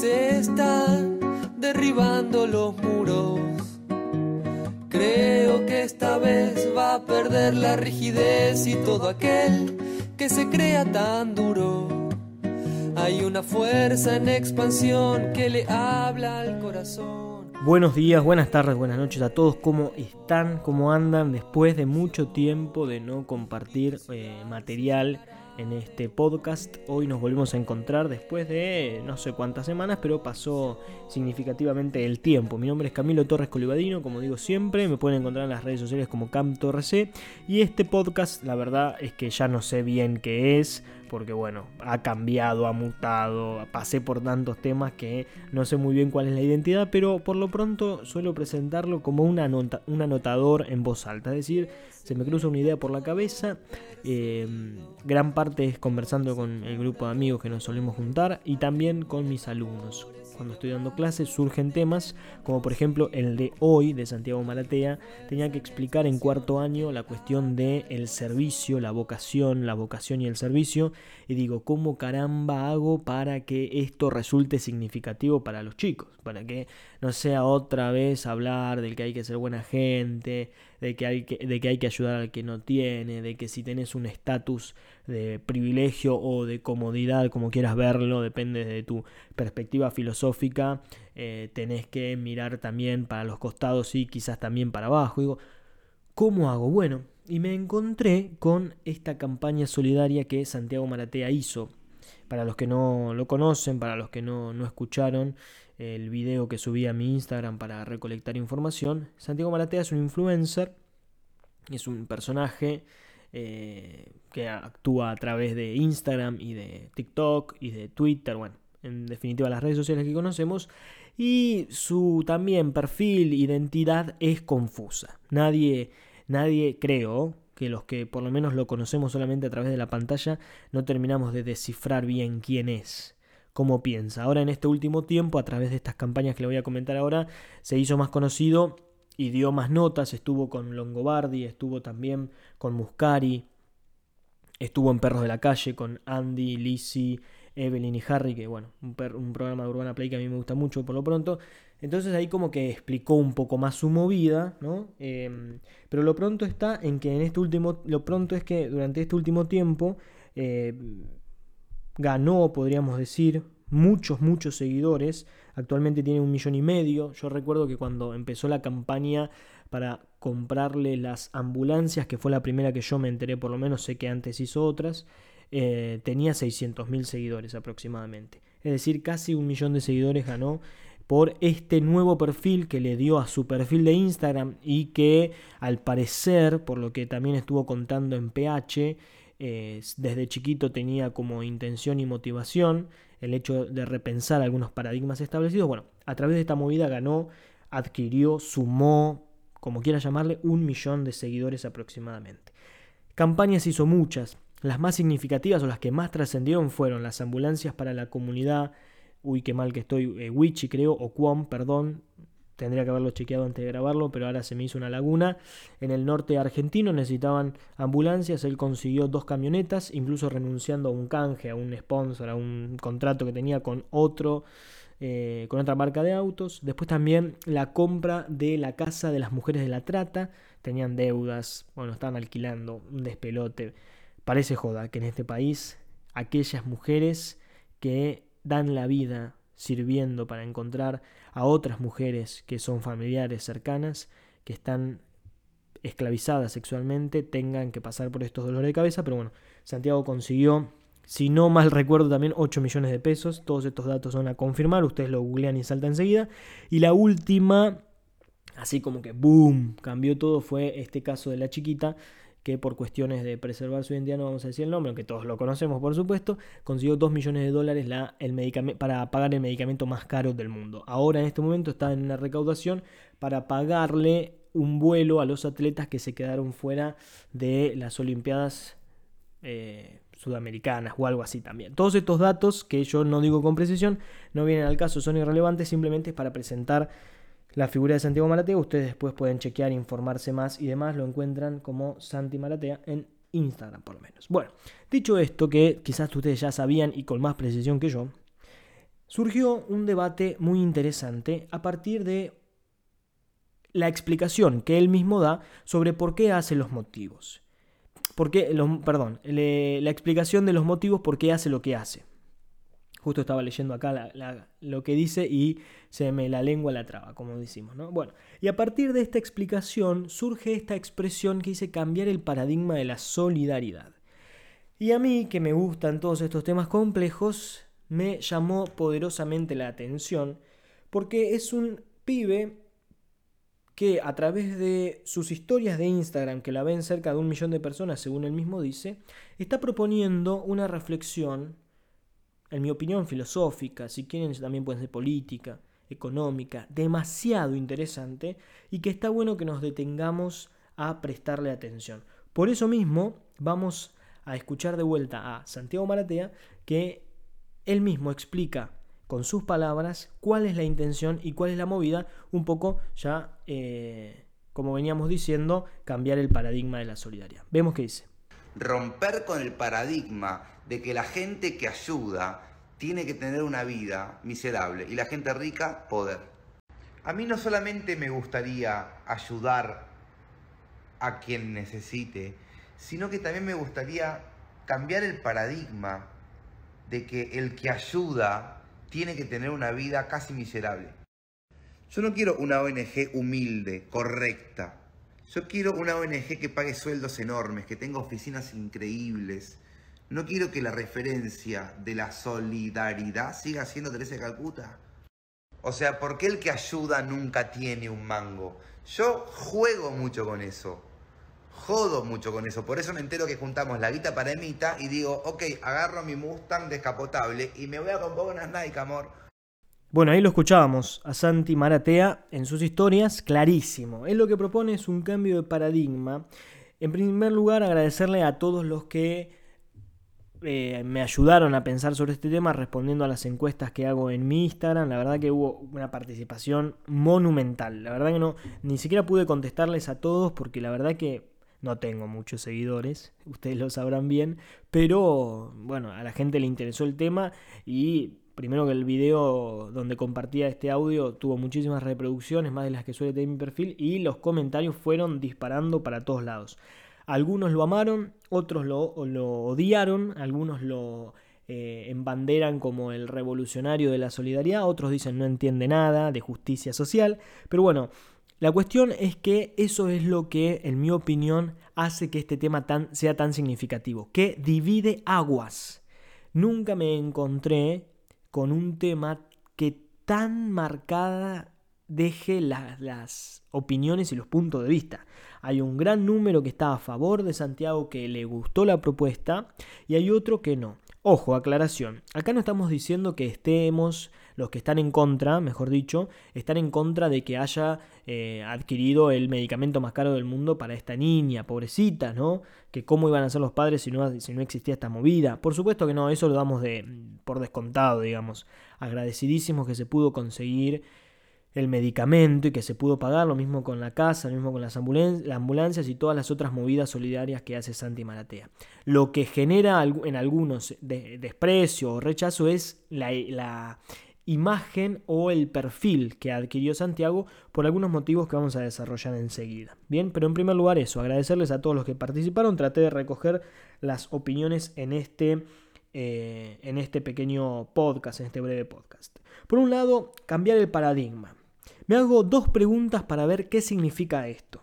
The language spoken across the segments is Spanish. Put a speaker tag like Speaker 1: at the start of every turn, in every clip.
Speaker 1: Se están derribando los muros. Creo que esta vez va a perder la rigidez y todo aquel que se crea tan duro. Hay una fuerza en expansión que le habla al corazón.
Speaker 2: Buenos días, buenas tardes, buenas noches a todos. ¿Cómo están? ¿Cómo andan después de mucho tiempo de no compartir eh, material? En este podcast. Hoy nos volvemos a encontrar después de no sé cuántas semanas, pero pasó significativamente el tiempo. Mi nombre es Camilo Torres Colibadino, como digo siempre, me pueden encontrar en las redes sociales como CamTorresC. Y este podcast, la verdad es que ya no sé bien qué es, porque bueno, ha cambiado, ha mutado, pasé por tantos temas que no sé muy bien cuál es la identidad, pero por lo pronto suelo presentarlo como un anotador en voz alta, es decir, se me cruza una idea por la cabeza, eh, gran parte es conversando con el grupo de amigos que nos solemos juntar y también con mis alumnos cuando estoy dando clases surgen temas, como por ejemplo el de hoy de Santiago Maratea, tenía que explicar en cuarto año la cuestión de el servicio, la vocación, la vocación y el servicio, y digo, ¿cómo caramba hago para que esto resulte significativo para los chicos? Para que no sea otra vez hablar del que hay que ser buena gente, de que hay que, de que, hay que ayudar al que no tiene, de que si tenés un estatus de privilegio o de comodidad, como quieras verlo, depende de tu perspectiva filosófica, eh, tenés que mirar también para los costados y quizás también para abajo. Digo, ¿cómo hago? Bueno, y me encontré con esta campaña solidaria que Santiago Maratea hizo. Para los que no lo conocen, para los que no, no escucharon el video que subí a mi Instagram para recolectar información, Santiago Maratea es un influencer, es un personaje eh, que actúa a través de Instagram y de TikTok y de Twitter, bueno, en definitiva las redes sociales que conocemos, y su también perfil, identidad es confusa. Nadie, nadie creo que los que por lo menos lo conocemos solamente a través de la pantalla no terminamos de descifrar bien quién es, cómo piensa. Ahora en este último tiempo, a través de estas campañas que le voy a comentar ahora, se hizo más conocido y dio más notas, estuvo con Longobardi, estuvo también con Muscari, estuvo en Perros de la Calle con Andy, Lizzie, Evelyn y Harry, que bueno, un, programa de Urbana Play que a mí me gusta mucho por lo pronto. Entonces ahí como que explicó un poco más su movida, ¿no? Em, pero lo pronto está en que en este último, lo pronto es que durante este último tiempo eh, ganó, podríamos decir, muchos, muchos seguidores. Actualmente tiene un millón y medio. Yo recuerdo que cuando empezó la campaña para comprarle las ambulancias, que fue la primera que yo me enteré, por lo menos sé que antes hizo otras, eh, tenía 600 mil seguidores aproximadamente. Es decir, casi un millón de seguidores ganó por este nuevo perfil que le dio a su perfil de Instagram y que al parecer, por lo que también estuvo contando en PH, desde chiquito tenía como intención y motivación el hecho de repensar algunos paradigmas establecidos. Bueno, a través de esta movida ganó, adquirió, sumó, como quiera llamarle, un millón de seguidores aproximadamente. Campañas hizo muchas. Las más significativas o las que más trascendieron fueron las ambulancias para la comunidad, uy, qué mal que estoy, eh, Wichi creo, o Quam, perdón, tendría que haberlo chequeado antes de grabarlo, pero ahora se me hizo una laguna. En el norte argentino necesitaban ambulancias, él consiguió dos camionetas, incluso renunciando a un canje, a un sponsor, a un contrato que tenía con otro. Eh, con otra marca de autos. Después también la compra de la casa de las mujeres de la trata. Tenían deudas, bueno, estaban alquilando un despelote. Parece joda que en este país aquellas mujeres que dan la vida sirviendo para encontrar a otras mujeres que son familiares cercanas, que están esclavizadas sexualmente, tengan que pasar por estos dolores de cabeza. Pero bueno, Santiago consiguió, si no mal recuerdo, también 8 millones de pesos. Todos estos datos son a confirmar, ustedes lo googlean y saltan enseguida. Y la última, así como que boom, cambió todo, fue este caso de la chiquita que por cuestiones de preservar su identidad, no vamos a decir el nombre, aunque todos lo conocemos por supuesto, consiguió 2 millones de dólares la, el para pagar el medicamento más caro del mundo. Ahora en este momento está en una recaudación para pagarle un vuelo a los atletas que se quedaron fuera de las Olimpiadas eh, sudamericanas o algo así también. Todos estos datos que yo no digo con precisión no vienen al caso, son irrelevantes, simplemente es para presentar la figura de Santiago Maratea. Ustedes después pueden chequear, informarse más y demás. Lo encuentran como Santi Maratea en Instagram por lo menos. Bueno, dicho esto que quizás ustedes ya sabían y con más precisión que yo, surgió un debate muy interesante a partir de la explicación que él mismo da sobre por qué hace los motivos. perdón, la explicación de los motivos por qué hace lo que hace. Justo estaba leyendo acá lo que dice y se me la lengua la traba, como decimos, ¿no? Bueno, y a partir de esta explicación surge esta expresión que dice cambiar el paradigma de la solidaridad. Y a mí, que me gustan todos estos temas complejos, me llamó poderosamente la atención porque es un pibe que a través de sus historias de Instagram, que la ven cerca de un millón de personas, según él mismo dice, está proponiendo una reflexión en mi opinión, filosófica, si quieren también puede ser política, económica, demasiado interesante y que está bueno que nos detengamos a prestarle atención. Por eso mismo vamos a escuchar de vuelta a Santiago Maratea que él mismo explica con sus palabras cuál es la intención y cuál es la movida, un poco ya, eh, como veníamos diciendo, cambiar el paradigma de la solidaridad. Vemos qué dice
Speaker 3: romper con el paradigma de que la gente que ayuda tiene que tener una vida miserable y la gente rica poder. A mí no solamente me gustaría ayudar a quien necesite, sino que también me gustaría cambiar el paradigma de que el que ayuda tiene que tener una vida casi miserable. Yo no quiero una ONG humilde, correcta, yo quiero una ONG que pague sueldos enormes, que tenga oficinas increíbles. No quiero que la referencia de la solidaridad siga siendo Teresa de Calcuta. O sea, ¿por qué el que ayuda nunca tiene un mango? Yo juego mucho con eso. Jodo mucho con eso. Por eso me entero que juntamos la guita para Emita y digo, ok, agarro mi Mustang descapotable y me voy a comprar unas Nike, amor.
Speaker 2: Bueno, ahí lo escuchábamos a Santi Maratea en sus historias, clarísimo. Él lo que propone es un cambio de paradigma. En primer lugar, agradecerle a todos los que eh, me ayudaron a pensar sobre este tema respondiendo a las encuestas que hago en mi Instagram. La verdad que hubo una participación monumental. La verdad que no, ni siquiera pude contestarles a todos porque la verdad que no tengo muchos seguidores, ustedes lo sabrán bien, pero bueno, a la gente le interesó el tema y primero que el video donde compartía este audio tuvo muchísimas reproducciones, más de las que suele tener mi perfil, y los comentarios fueron disparando para todos lados. Algunos lo amaron, otros lo, odiaron, algunos lo eh, embanderan como el revolucionario de la solidaridad, otros dicen no entiende nada de justicia social, pero bueno, la cuestión es que eso es lo que, en mi opinión, hace que este tema tan, sea tan significativo, que divide aguas. Nunca me encontré con un tema que tan marcada deje las opiniones y los puntos de vista. Hay un gran número que está a favor de Santiago, que le gustó la propuesta, y hay otro que no. Ojo, aclaración. Acá no estamos diciendo que estemos los que están en contra, mejor dicho, están en contra de que haya eh, adquirido el medicamento más caro del mundo para esta niña, pobrecita, ¿no? Que cómo iban a ser los padres si no, existía esta movida. Por supuesto que no, eso lo damos de, por descontado, digamos. Agradecidísimos que se pudo conseguir el medicamento y que se pudo pagar, lo mismo con la casa, lo mismo con las ambulancias y todas las otras movidas solidarias que hace Santi Maratea. Lo que genera en algunos desprecio o rechazo es la, imagen o el perfil que adquirió Santiago por algunos motivos que vamos a desarrollar enseguida. Bien, pero en primer lugar eso, agradecerles a todos los que participaron, traté de recoger las opiniones en este, eh, en este pequeño podcast, en este breve podcast. Por un lado, cambiar el paradigma. Me hago dos preguntas para ver qué significa esto,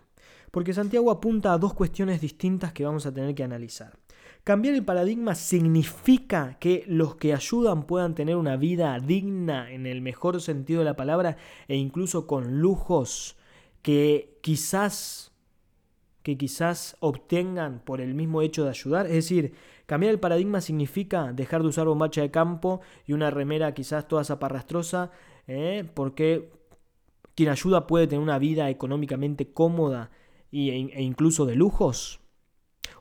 Speaker 2: porque Santiago apunta a dos cuestiones distintas que vamos a tener que analizar. Cambiar el paradigma significa que los que ayudan puedan tener una vida digna en el mejor sentido de la palabra e incluso con lujos que quizás que quizás obtengan por el mismo hecho de ayudar. Es decir, cambiar el paradigma significa dejar de usar bombacha de campo y una remera quizás toda zaparrastrosa, ¿eh? porque quien ayuda puede tener una vida económicamente cómoda e, e incluso de lujos.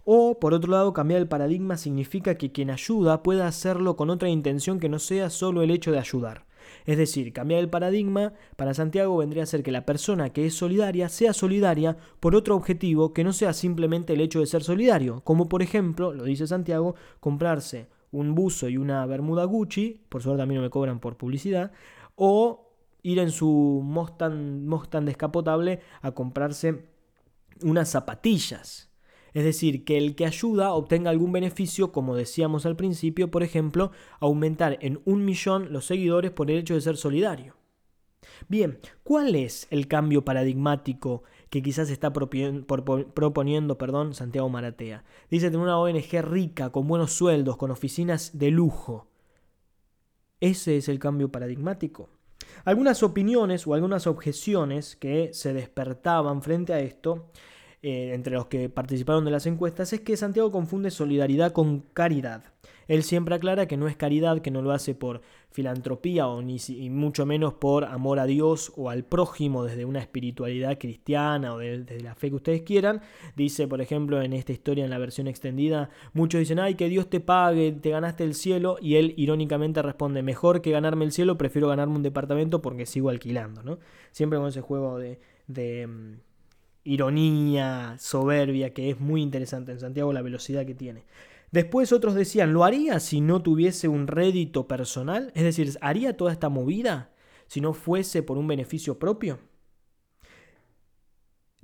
Speaker 2: O, por otro lado, cambiar el paradigma significa que quien ayuda pueda hacerlo con otra intención que no sea solo el hecho de ayudar. Es decir, cambiar el paradigma para Santiago vendría a ser que la persona que es solidaria sea solidaria por otro objetivo que no sea simplemente el hecho de ser solidario, como por ejemplo, lo dice Santiago, comprarse un buzo y una bermuda Gucci, por suerte a mí no me cobran por publicidad, o ir en su Mustang, Mustang descapotable a comprarse unas zapatillas. Es decir, que el que ayuda obtenga algún beneficio, como decíamos al principio, por ejemplo, aumentar en un millón los seguidores por el hecho de ser solidario. Bien, ¿cuál es el cambio paradigmático que quizás está proponiendo perdón, Santiago Maratea? Dice tener una ONG rica, con buenos sueldos, con oficinas de lujo. ¿Ese es el cambio paradigmático? Algunas opiniones o algunas objeciones que se despertaban frente a esto eh, entre los que participaron de las encuestas es que Santiago confunde solidaridad con caridad. Él siempre aclara que no es caridad, que no lo hace por filantropía o ni mucho menos por amor a Dios o al prójimo desde una espiritualidad cristiana o desde la fe que ustedes quieran. Dice, por ejemplo, en esta historia, en la versión extendida, muchos dicen, ay, que Dios te pague, te ganaste el cielo, y él irónicamente responde, mejor que ganarme el cielo, prefiero ganarme un departamento porque sigo alquilando, ¿no? Siempre con ese juego de... de mm, ironía, soberbia, que es muy interesante en Santiago, la velocidad que tiene. Después otros decían, ¿lo haría si no tuviese un rédito personal? Es decir, ¿haría toda esta movida si no fuese por un beneficio propio?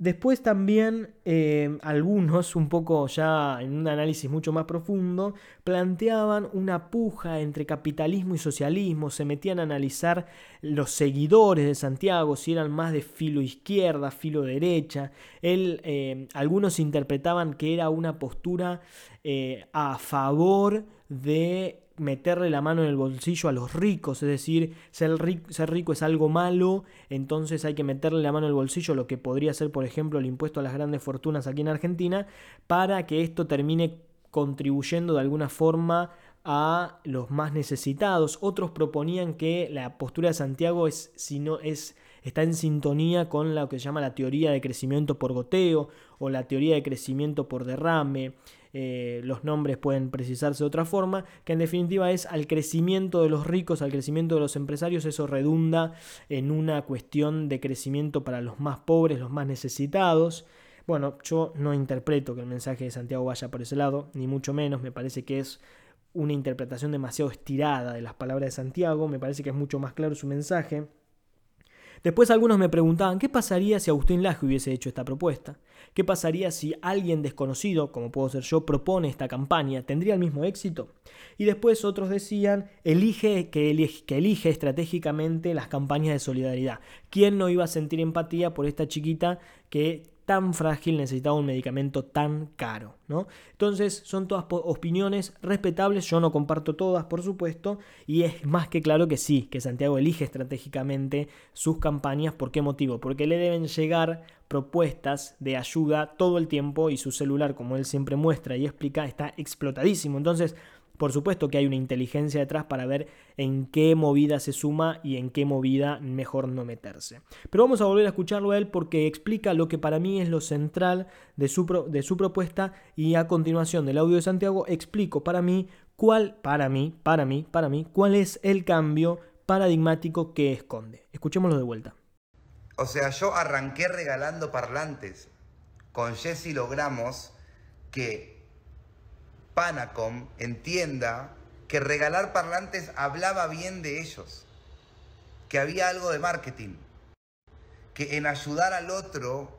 Speaker 2: Después también eh, algunos, un poco ya en un análisis mucho más profundo, planteaban una puja entre capitalismo y socialismo, se metían a analizar los seguidores de Santiago, si eran más de filo izquierda, filo derecha. Eh, algunos interpretaban que era una postura eh, a favor de meterle la mano en el bolsillo a los ricos, es decir, ser rico, ser rico, es algo malo, entonces hay que meterle la mano en el bolsillo, lo que podría ser, por ejemplo, el impuesto a las grandes fortunas aquí en Argentina, para que esto termine contribuyendo de alguna forma a los más necesitados. Otros proponían que la postura de Santiago es, si no, es, está en sintonía con lo que se llama la teoría de crecimiento por goteo o la teoría de crecimiento por derrame. Eh, los nombres pueden precisarse de otra forma, que en definitiva es al crecimiento de los ricos, al crecimiento de los empresarios, eso redunda en una cuestión de crecimiento para los más pobres, los más necesitados. Bueno, yo no interpreto que el mensaje de Santiago vaya por ese lado, ni mucho menos, me parece que es una interpretación demasiado estirada de las palabras de Santiago, me parece que es mucho más claro su mensaje. Después algunos me preguntaban qué pasaría si Agustín Laje hubiese hecho esta propuesta. ¿Qué pasaría si alguien desconocido, como puedo ser yo, propone esta campaña? ¿Tendría el mismo éxito? Y después otros decían, elige que, elige que elige estratégicamente las campañas de solidaridad. ¿Quién no iba a sentir empatía por esta chiquita que tan frágil necesitaba un medicamento tan caro, ¿no? Entonces son todas opiniones respetables, yo no comparto todas, por supuesto, y es más que claro que sí, que Santiago elige estratégicamente sus campañas, ¿por qué motivo? Porque le deben llegar propuestas de ayuda todo el tiempo y su celular, como él siempre muestra y explica, está explotadísimo. Entonces, por supuesto que hay una inteligencia detrás para ver en qué movida se suma y en qué movida mejor no meterse. Pero vamos a volver a escucharlo a él porque explica lo que para mí es lo central de su, de su propuesta y a continuación del audio de Santiago explico para mí cuál, para mí, para mí, para mí, cuál es el cambio paradigmático que esconde. Escuchémoslo de vuelta.
Speaker 3: O sea, yo arranqué regalando parlantes. Con Jesse logramos que Panacom entienda que regalar parlantes hablaba bien de ellos, que había algo de marketing, que en ayudar al otro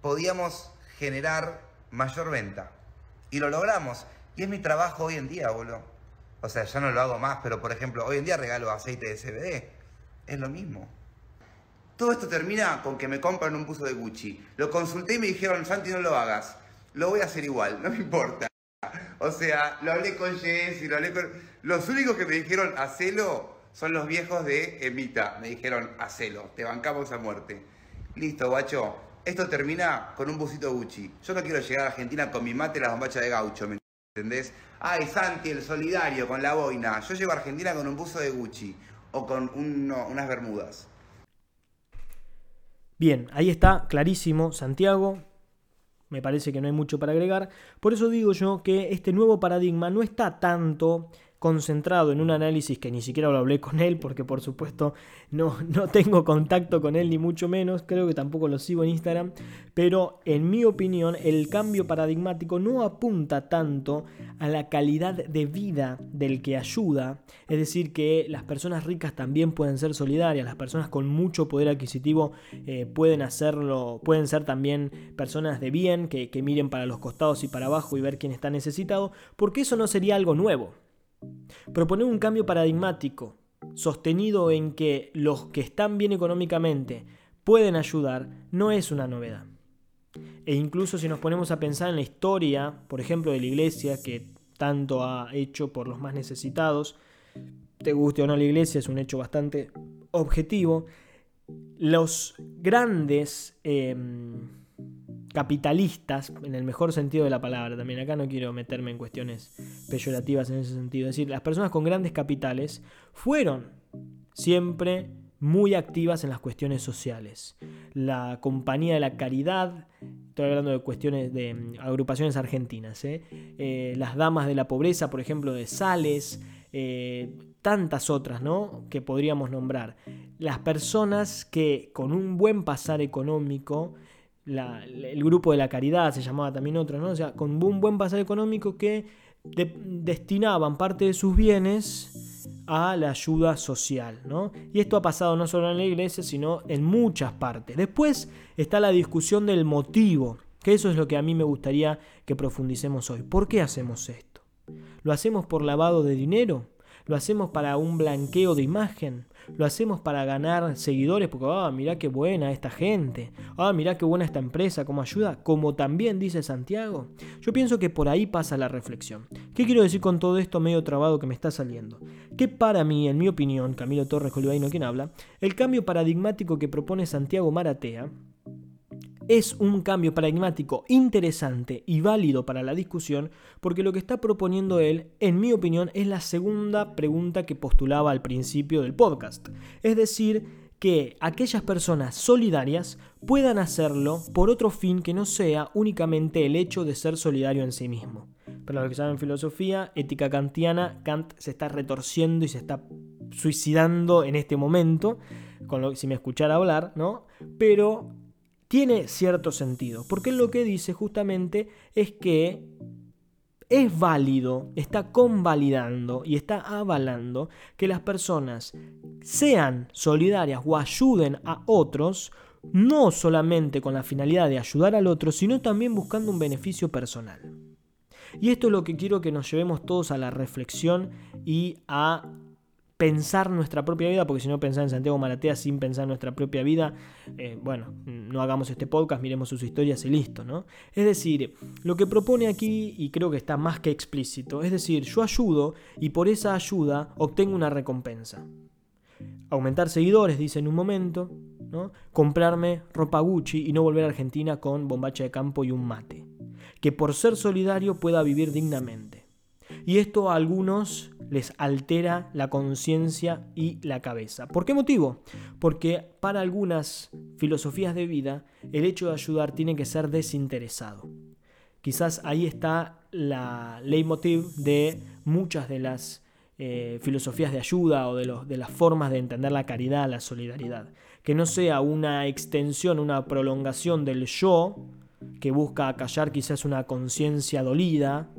Speaker 3: podíamos generar mayor venta. Y lo logramos. Y es mi trabajo hoy en día, boludo. O sea, ya no lo hago más, pero por ejemplo, hoy en día regalo aceite de CBD. Es lo mismo. Todo esto termina con que me compran un buzo de Gucci. Lo consulté y me dijeron, Santi, no lo hagas. Lo voy a hacer igual, no me importa. O sea, lo hablé con Jess y lo hablé con... Los únicos que me dijeron, hacelo, son los viejos de Emita. Me dijeron, hacelo, te bancamos a muerte. Listo, guacho. Esto termina con un busito Gucci. Yo no quiero llegar a Argentina con mi mate y la bombacha de gaucho, ¿me entendés? Ay, Santi, el solidario, con la boina. Yo llego a Argentina con un buzo de Gucci o con unas bermudas.
Speaker 2: Bien, ahí está, clarísimo, Santiago, me parece que no hay mucho para agregar. Por eso digo yo que este nuevo paradigma no está tanto concentrado en un análisis que ni siquiera lo hablé con él, porque por supuesto no, no tengo contacto con él ni mucho menos, creo que tampoco lo sigo en Instagram, pero en mi opinión el cambio paradigmático no apunta tanto a la calidad de vida del que ayuda, es decir, que las personas ricas también pueden ser solidarias, las personas con mucho poder adquisitivo eh, pueden hacerlo, pueden ser también personas de bien, que, que miren para los costados y para abajo y ver quién está necesitado, porque eso no sería algo nuevo. Proponer un cambio paradigmático sostenido en que los que están bien económicamente pueden ayudar no es una novedad. E incluso si nos ponemos a pensar en la historia, por ejemplo, de la iglesia, que tanto ha hecho por los más necesitados, te guste o no la iglesia, es un hecho bastante objetivo, los grandes... Em, capitalistas, en el mejor sentido de la palabra también, acá no quiero meterme en cuestiones peyorativas en ese sentido, es decir, las personas con grandes capitales fueron siempre muy activas en las cuestiones sociales. La Compañía de la Caridad, estoy hablando de cuestiones de mm, agrupaciones argentinas, ¿eh? Eh, las Damas de la Pobreza, por ejemplo, de Sales, eh, tantas otras, ¿no? Que podríamos nombrar. Las personas que con un buen pasar económico el grupo de la caridad, se llamaba también otro, ¿no? O sea, con un buen pasar económico que destinaban parte de sus bienes a la ayuda social, ¿no? Y esto ha pasado no solo en la iglesia, sino en muchas partes. Después está la discusión del motivo, que eso es lo que a mí me gustaría que profundicemos hoy. ¿Por qué hacemos esto? ¿Lo hacemos por lavado de dinero? ¿Lo hacemos para un blanqueo de imagen? Lo hacemos para ganar seguidores porque, ah, mirá qué buena esta gente, ah, mirá qué buena esta empresa, cómo ayuda, como también dice Santiago. Yo pienso que por ahí pasa la reflexión. ¿Qué quiero decir con todo esto medio trabado que me está saliendo? Que para mí, en mi opinión, Camilo Torres Colibaino quien habla, el cambio paradigmático que propone Santiago Maratea, es un cambio paradigmático interesante y válido para la discusión porque lo que está proponiendo él, en mi opinión, es la segunda pregunta que postulaba al principio del podcast. Es decir, que aquellas personas solidarias puedan hacerlo por otro fin que no sea únicamente el hecho de ser solidario en sí mismo. Para los que saben filosofía, ética kantiana, Kant se está retorciendo y se está suicidando en este momento, con lo, si me escuchara hablar, ¿no? Pero tiene cierto sentido, porque lo que dice justamente es que es válido, está convalidando y está avalando que las personas sean solidarias o ayuden a otros, no solamente con la finalidad de ayudar al otro, sino también buscando un beneficio personal. Y esto es lo que quiero que nos llevemos todos a la reflexión y a pensar nuestra propia vida, porque si no pensar en Santiago Maratea sin pensar nuestra propia vida, eh, bueno, no hagamos este podcast, miremos sus historias y listo, ¿no? Es decir, lo que propone aquí, y creo que está más que explícito, es decir, yo ayudo y por esa ayuda obtengo una recompensa. Aumentar seguidores, dice en un momento, ¿no? comprarme ropa Gucci y no volver a Argentina con bombacha de campo y un mate. Que por ser solidario pueda vivir dignamente. Y esto a algunos les altera la conciencia y la cabeza. ¿Por qué motivo? Porque para algunas filosofías de vida el hecho de ayudar tiene que ser desinteresado. Quizás ahí está la leitmotiv de muchas de las eh, filosofías de ayuda o de, de las formas de entender la caridad, la solidaridad. Que no sea una extensión, una prolongación del yo que busca acallar quizás una conciencia dolida,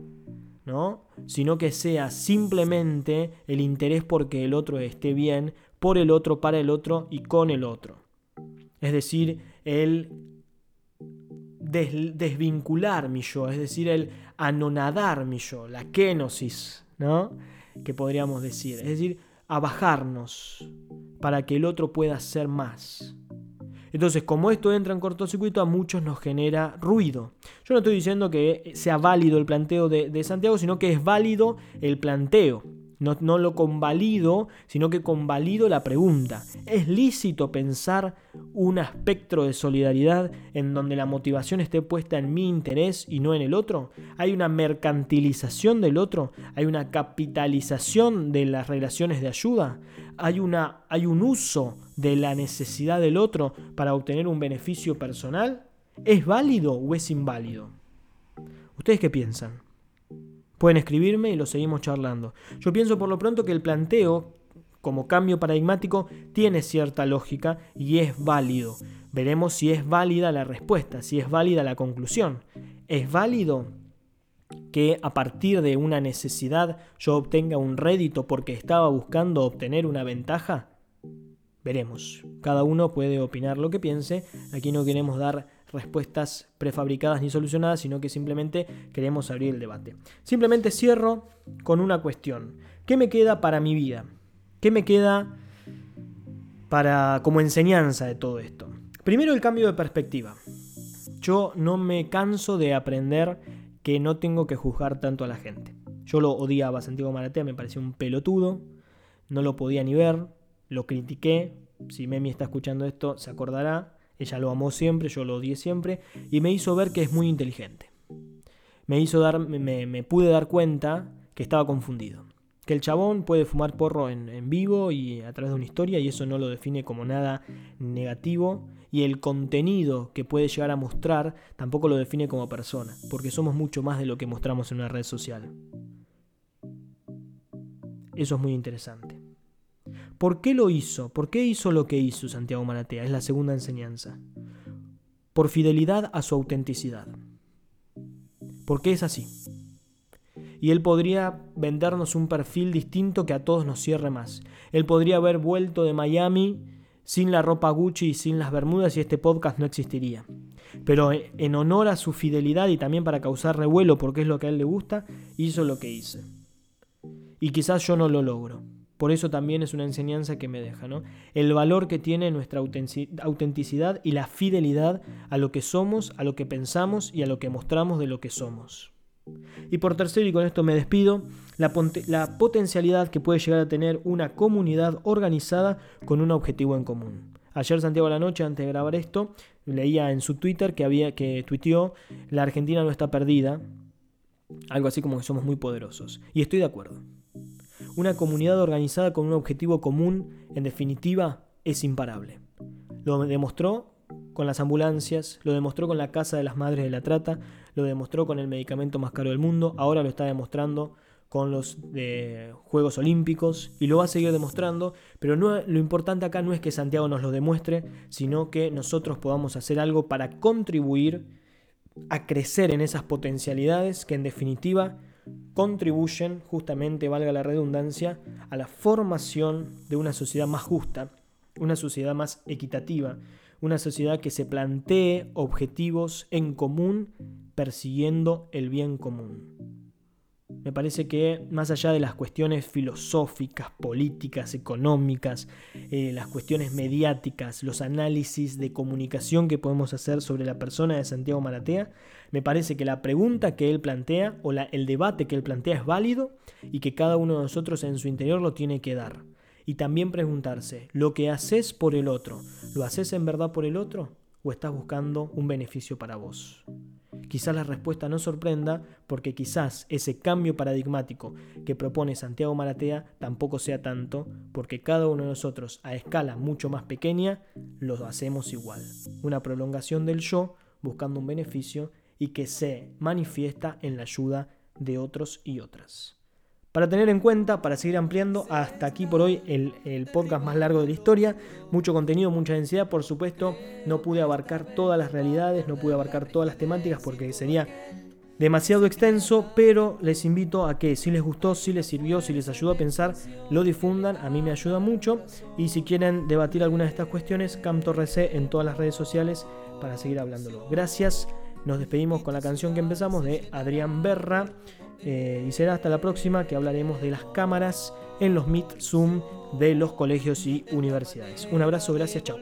Speaker 2: ¿no? Sino que sea simplemente el interés porque el otro esté bien, por el otro, para el otro y con el otro. Es decir, el desvincular mi yo, es decir, el anonadar mi yo, la kenosis, ¿no? Que podríamos decir. Es decir, a bajarnos para que el otro pueda ser más. Entonces, como esto entra en cortocircuito, a muchos nos genera ruido. Yo no estoy diciendo que sea válido el planteo de, Santiago, sino que es válido el planteo. No, lo convalido, sino que convalido la pregunta. ¿Es lícito pensar un espectro de solidaridad en donde la motivación esté puesta en mi interés y no en el otro? ¿Hay una mercantilización del otro? ¿Hay una capitalización de las relaciones de ayuda? ¿Hay, una, hay un uso de la necesidad del otro para obtener un beneficio personal? ¿Es válido o es inválido? ¿Ustedes qué piensan? Pueden escribirme y lo seguimos charlando. Yo pienso por lo pronto que el planteo como cambio paradigmático tiene cierta lógica y es válido. Veremos si es válida la respuesta, si es válida la conclusión. ¿Es válido que a partir de una necesidad yo obtenga un rédito porque estaba buscando obtener una ventaja? Veremos. Cada uno puede opinar lo que piense. Aquí no queremos dar respuestas prefabricadas ni solucionadas, sino que simplemente queremos abrir el debate. Simplemente cierro con una cuestión. ¿Qué me queda para mi vida? ¿Qué me queda para como enseñanza de todo esto? Primero el cambio de perspectiva. Yo no me canso de aprender que no tengo que juzgar tanto a la gente. Yo lo odiaba a Santiago Maratea, me parecía un pelotudo, no lo podía ni ver, lo critiqué. Si Memi está escuchando esto, se acordará. Ella lo amó siempre, yo lo odié siempre. Y me hizo ver que es muy inteligente. Me hizo dar, me, pude dar cuenta que estaba confundido. Que el chabón puede fumar porro en, en, vivo y a través de una historia y eso no lo define como nada negativo. Y el contenido que puede llegar a mostrar tampoco lo define como persona, porque somos mucho más de lo que mostramos en una red social. Eso es muy interesante. ¿Por qué lo hizo? ¿Por qué hizo lo que hizo Santiago Maratea? Es la segunda enseñanza. Por fidelidad a su autenticidad. Porque es así. Y él podría vendernos un perfil distinto que a todos nos cierre más. Él podría haber vuelto de Miami sin la ropa Gucci y sin las bermudas y este podcast no existiría. Pero en honor a su fidelidad y también para causar revuelo porque es lo que a él le gusta, hizo lo que hice. Y quizás yo no lo logro. Por eso también es una enseñanza que me deja, ¿no? El valor que tiene nuestra autenticidad y la fidelidad a lo que somos, a lo que pensamos y a lo que mostramos de lo que somos. Y por tercero, y con esto me despido, la, potencialidad que puede llegar a tener una comunidad organizada con un objetivo en común. Ayer Santiago la noche, antes de grabar esto, leía en su Twitter que había que tuiteó la Argentina no está perdida, algo así como que somos muy poderosos. Y estoy de acuerdo. Una comunidad organizada con un objetivo común, en definitiva, es imparable. Lo demostró con las ambulancias, lo demostró con la Casa de las Madres de la Trata, lo demostró con el medicamento más caro del mundo, ahora lo está demostrando con los Juegos Olímpicos y lo va a seguir demostrando, pero no, lo importante acá no es que Santiago nos lo demuestre, sino que nosotros podamos hacer algo para contribuir a crecer en esas potencialidades que en definitiva contribuyen justamente, valga la redundancia, a la formación de una sociedad más justa, una sociedad más equitativa, una sociedad que se plantee objetivos en común persiguiendo el bien común. Me parece que más allá de las cuestiones filosóficas, políticas, económicas, eh, las cuestiones mediáticas, los análisis de comunicación que podemos hacer sobre la persona de Santiago Maratea, me parece que la pregunta que él plantea o el debate que él plantea es válido y que cada uno de nosotros en su interior lo tiene que dar. Y también preguntarse, ¿lo que haces por el otro, lo haces en verdad por el otro o estás buscando un beneficio para vos? Quizás la respuesta no sorprenda porque quizás ese cambio paradigmático que propone Santiago Maratea tampoco sea tanto porque cada uno de nosotros a escala mucho más pequeña lo hacemos igual. Una prolongación del yo buscando un beneficio y que se manifiesta en la ayuda de otros y otras para tener en cuenta, para seguir ampliando. Hasta aquí por hoy el, podcast más largo de la historia. Mucho contenido, mucha densidad. Por supuesto, no pude abarcar todas las realidades, no pude abarcar todas las temáticas porque sería demasiado extenso, pero les invito a que si les gustó, si les sirvió, si les ayudó a pensar, lo difundan, a mí me ayuda mucho. Y si quieren debatir alguna de estas cuestiones, C en todas las redes sociales para seguir hablándolo. Gracias, nos despedimos con la canción que empezamos de Adrián Berra. Eh, y será hasta la próxima que hablaremos de las cámaras en los Meet Zoom de los colegios y universidades. Un abrazo, gracias, chao.